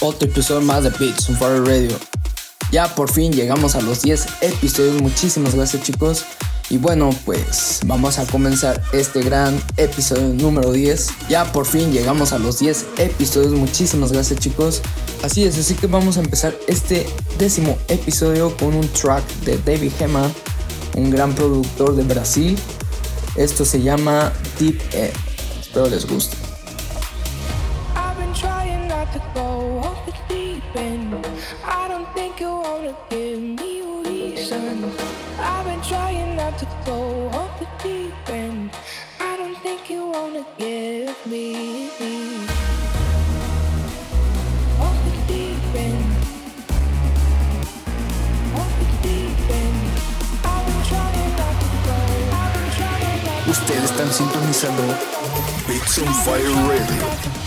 otro episodio más de Beats on Fire Radio. Ya por fin llegamos a los 10 episodios, muchísimas gracias chicos. Y bueno, pues vamos a comenzar este gran episodio número 10. Ya por fin llegamos a los 10 episodios, muchísimas gracias chicos. Así es, así que vamos a empezar este décimo episodio con un track de David Gema, un gran productor de Brasil. Esto se llama Deep End. Espero les guste. The. I don't think you wanna give me a reason. I've been trying not to go off the deep end. I don't think you wanna give me off the deep end. Off the deep end. I've been trying not to go. Been Ustedes están sintonizando Beats on Fire Radio.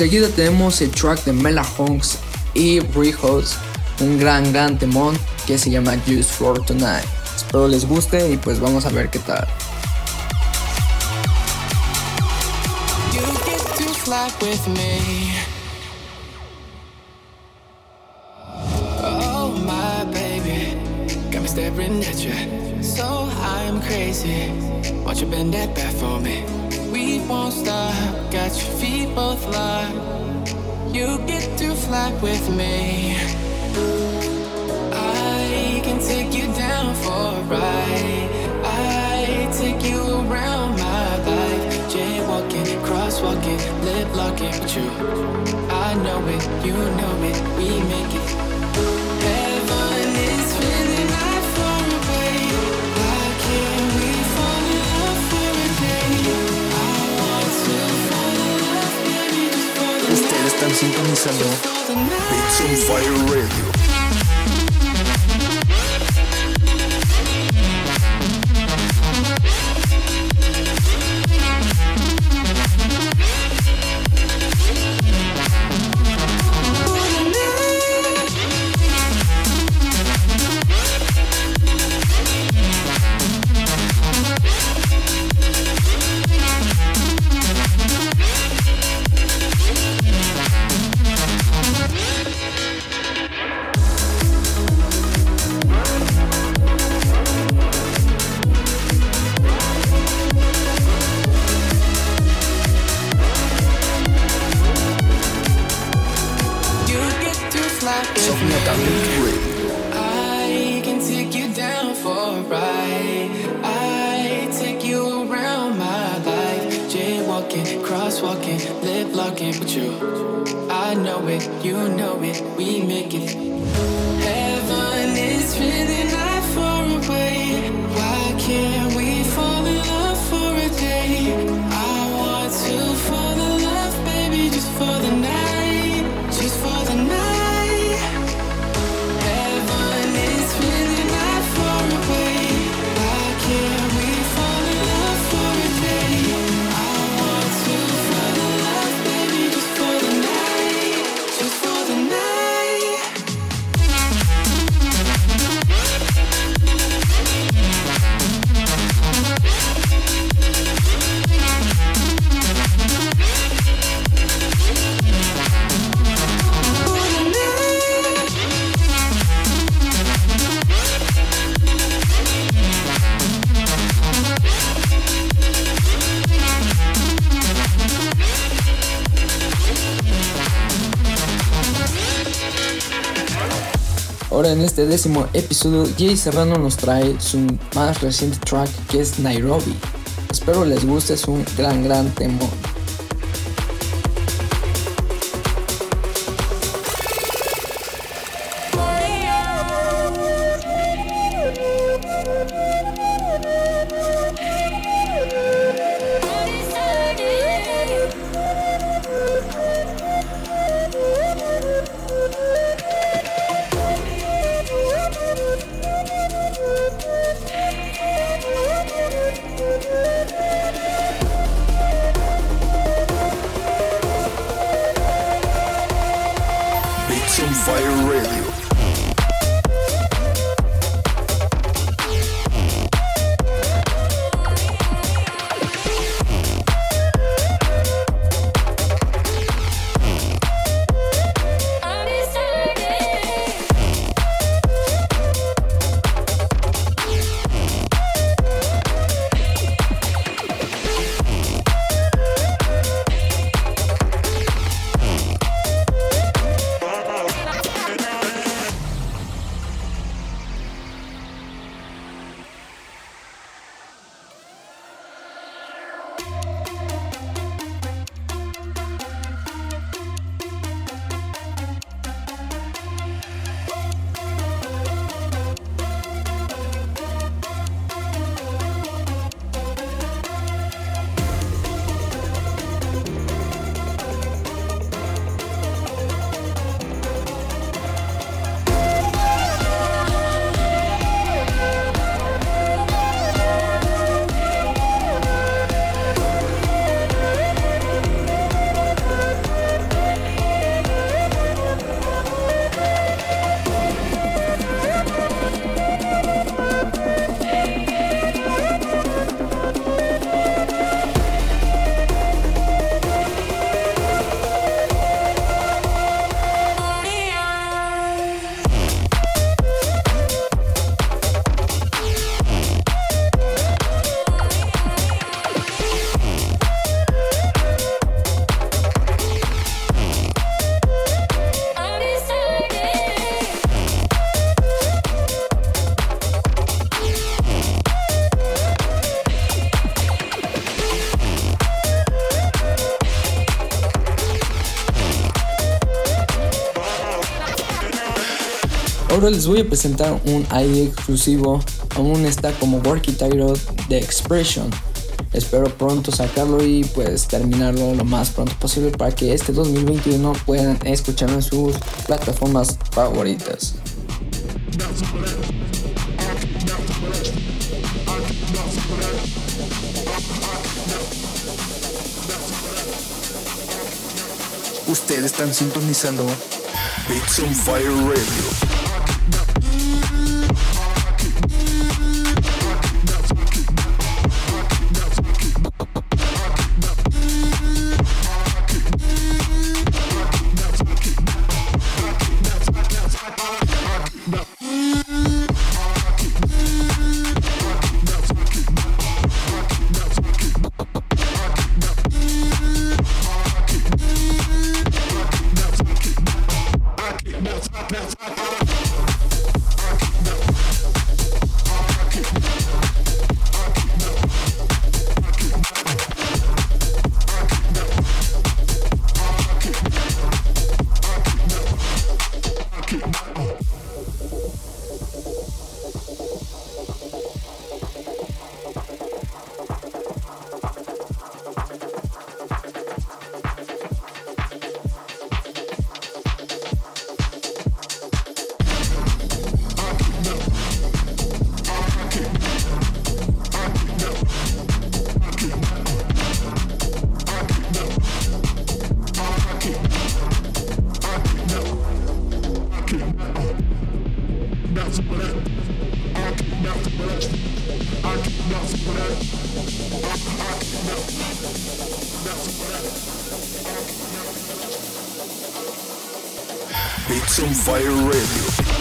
Enseguida tenemos el track de Mela Honks y Rehouse, un gran gran temón que se llama Just for Tonight. Espero les guste y pues vamos a ver qué tal. Oh, my baby. So I'm crazy. Won't you bend that back for me? We won't stop. Got your feet both locked. You get to fly with me. I can take you down for a ride. I take you around my life. Jaywalking, crosswalking, lip locking with you. I know it, you know it, we make it. Sintonizando. Beats on Fire Radio. Décimo episodio, Jay Serrano nos trae su más reciente track que es Nairobi. Espero les guste, es un gran, gran temor. Ahora les voy a presentar un ID exclusivo, aún está como Worky Title de Expression. Espero pronto sacarlo y pues terminarlo lo más pronto posible para que este 2021 puedan escucharlo en sus plataformas favoritas. Ustedes están sintonizando Beats on Fire Radio. On Fire Radio.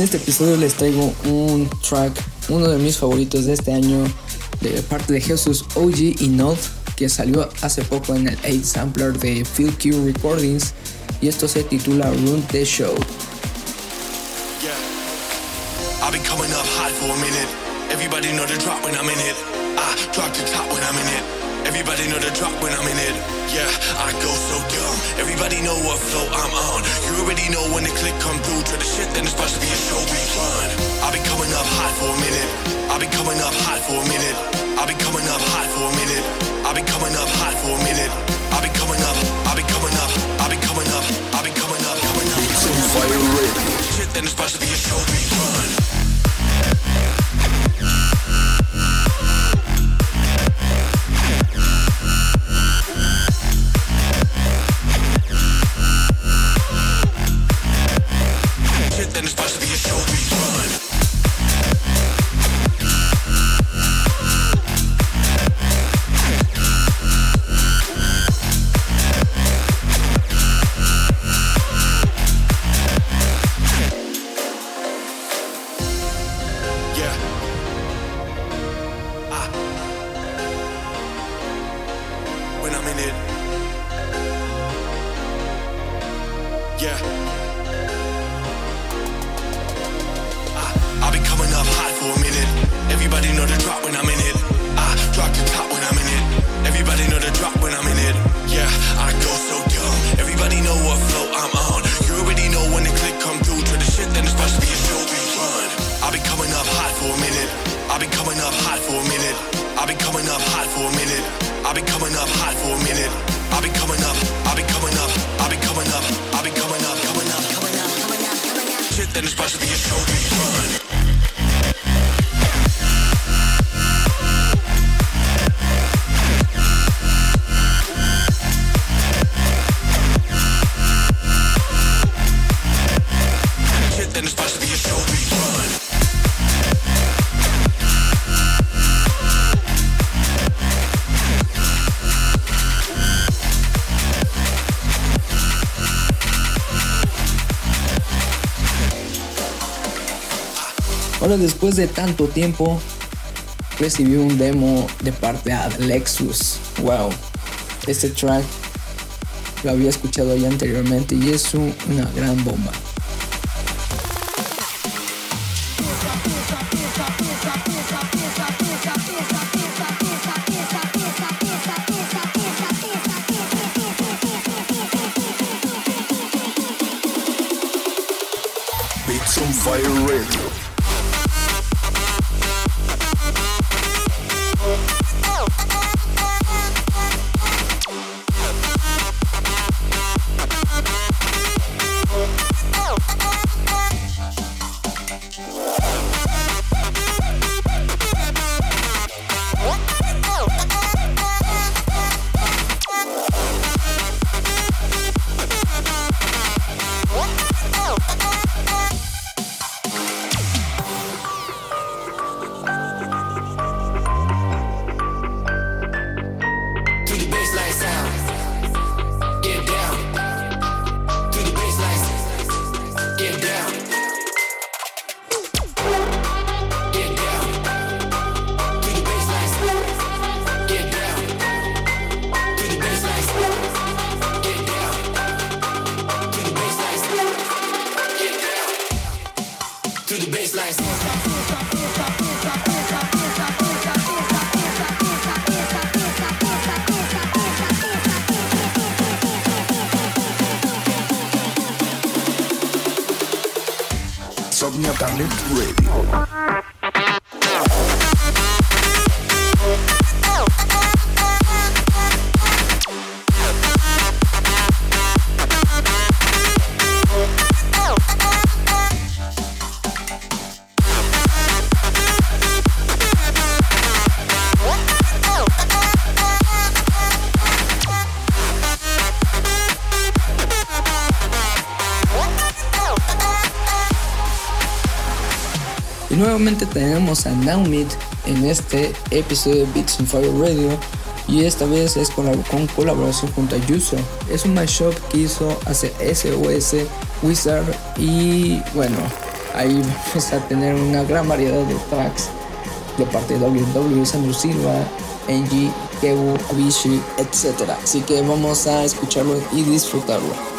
En este episodio les traigo un track, uno de mis favoritos de este año, de parte de Jesus OG y Nod, que salió hace poco en el 8 sampler de Phil Q Recordings, y esto se titula Run the Show. Yeah. I've been coming up hot for a minute. Everybody know the drop when I'm in it. I drop the top when I'm in it. Everybody know the drop when I'm in it. Yeah, I go so dumb. Everybody know what flow I'm on. You already know when the click come through to the shit, then it's supposed to be a show we run. I've been coming up hot for a minute. I've been coming up hot for a minute. I've been coming up hot for a minute. I've been coming up hot for a minute. I've been coming up. I've been coming up. I've been coming up. I've been coming up. Coming up. Coming up. Beats on Fire Radio. Shit, then it's supposed to be a show we run. Shit, it. Después de tanto tiempo recibí un demo de parte de Lexus. Wow, este track lo había escuchado ya anteriormente y es un- una gran bomba. Submiotanet Radio. Nuevamente tenemos a Naumid en este episodio de Beats on Fire Radio. Y esta vez es con, con colaboración junto a Yuso. Es un mashup que hizo hace SOS Wizard. Y bueno, ahí vamos a tener una gran variedad de tracks de parte de WW, Sandro Silva, Angie, Kewu, Avicii, etc. Así que vamos a escucharlo y disfrutarlo.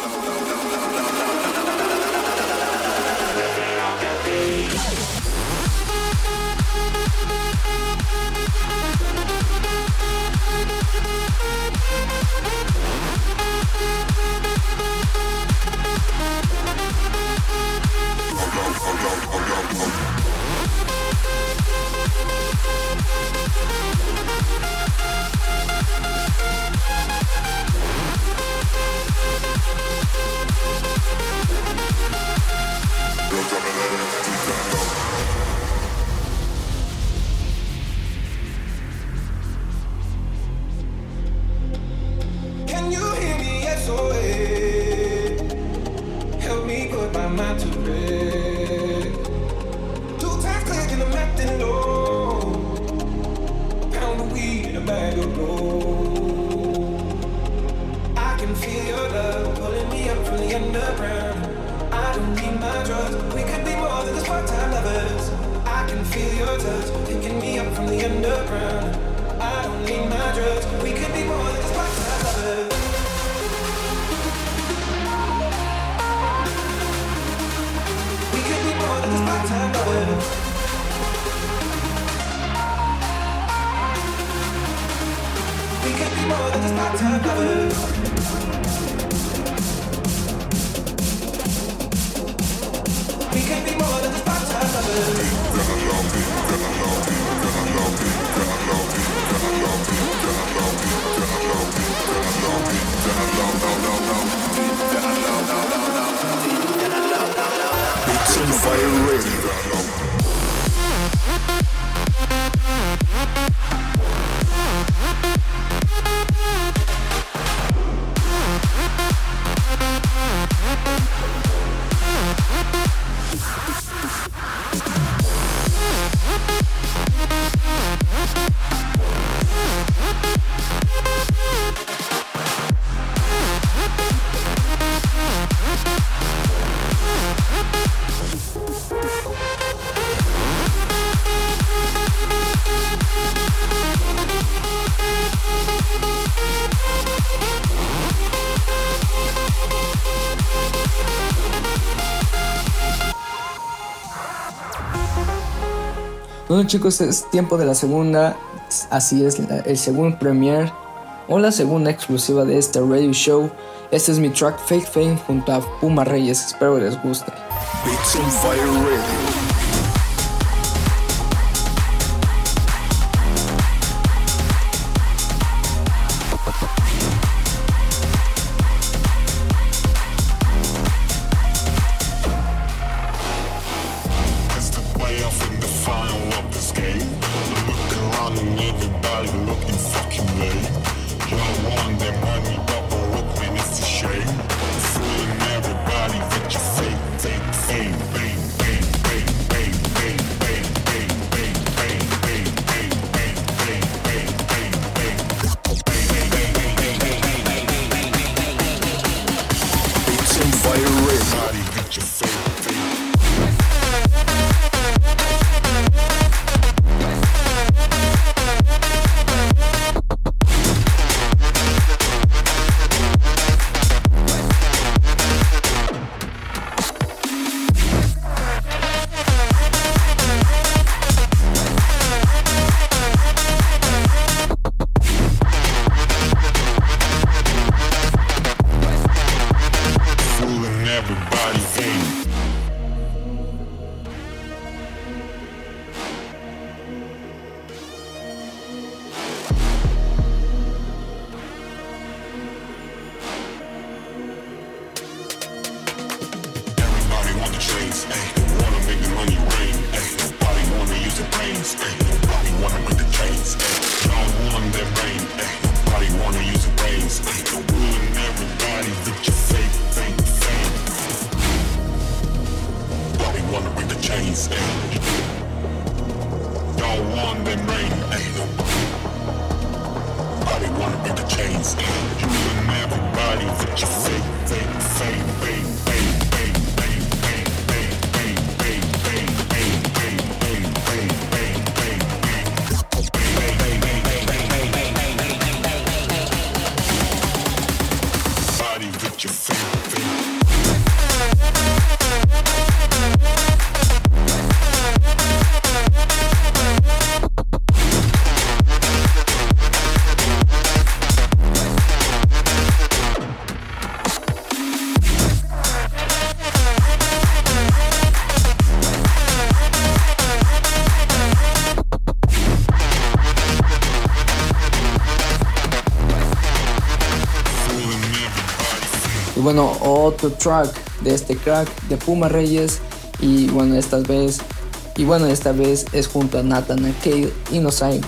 Fire Radio. Bueno chicos, es tiempo de la segunda, así es, el segundo premiere o la segunda exclusiva de este radio show. Este es mi track Fake Fame junto a Puma Reyes, espero les guste. I don't wanna be the chains. You and everybody with your fake, fake, fake, fake. Otro track de este crack de Puma Reyes. Y bueno, esta vez. Y bueno, esta vez es junto a Nathan Cale y nos hay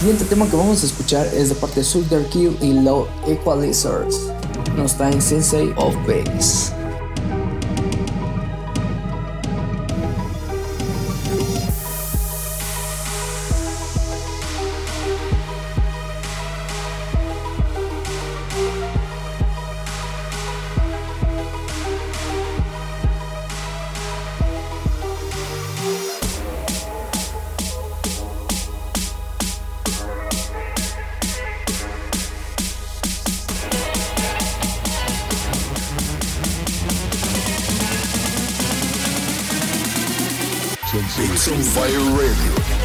siguiente tema que vamos a escuchar es de parte de Sugar Kill y Low Equalizers. Nos traen Sensei of Bass. Radio.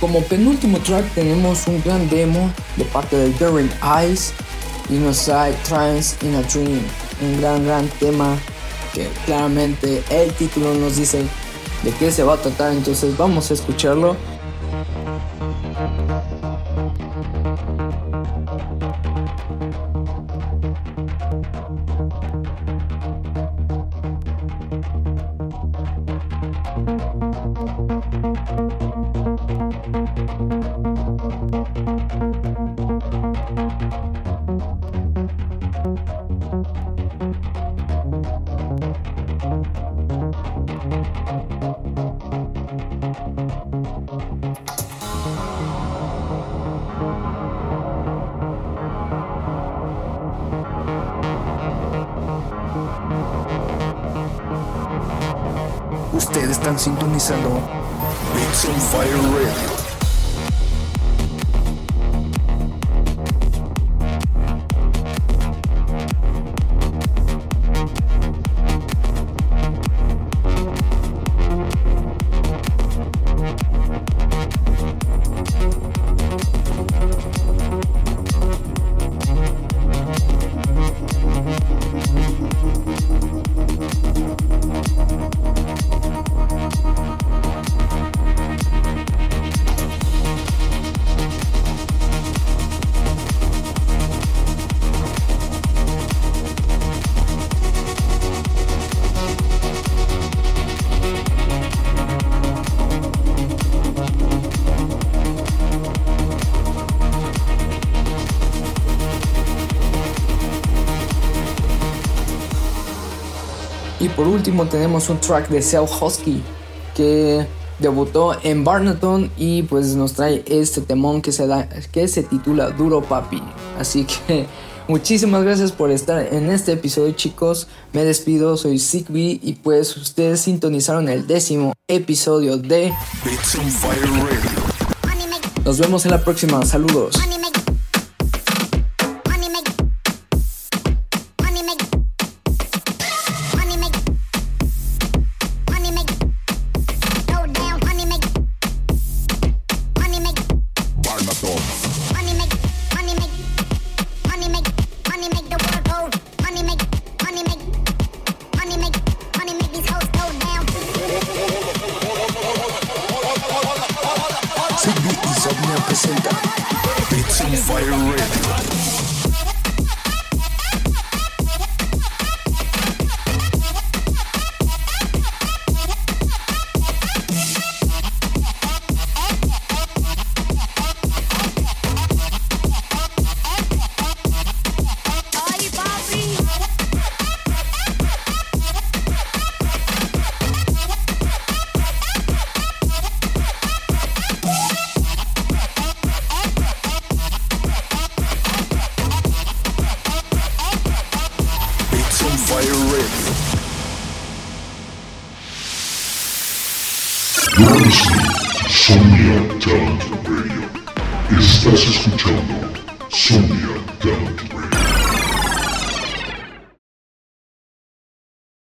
Como penúltimo track tenemos un gran demo de parte de Darren Eyes y nos Trance in a Dream, un gran gran tema que claramente el título nos dice de qué se va a tratar, entonces vamos a escucharlo. Ustedes están sintonizando Beats on Fire Radio. Por último tenemos un track de Cell Husky que debutó en Barnaton y pues nos trae este temón que se, da, que se titula Duro Papi. Así que muchísimas gracias por estar en este episodio chicos. Me despido, soy Sigby y pues ustedes sintonizaron el décimo episodio de. Nos vemos en la próxima. Saludos. Sigby Insomnia presenta Beats on Fire Radio.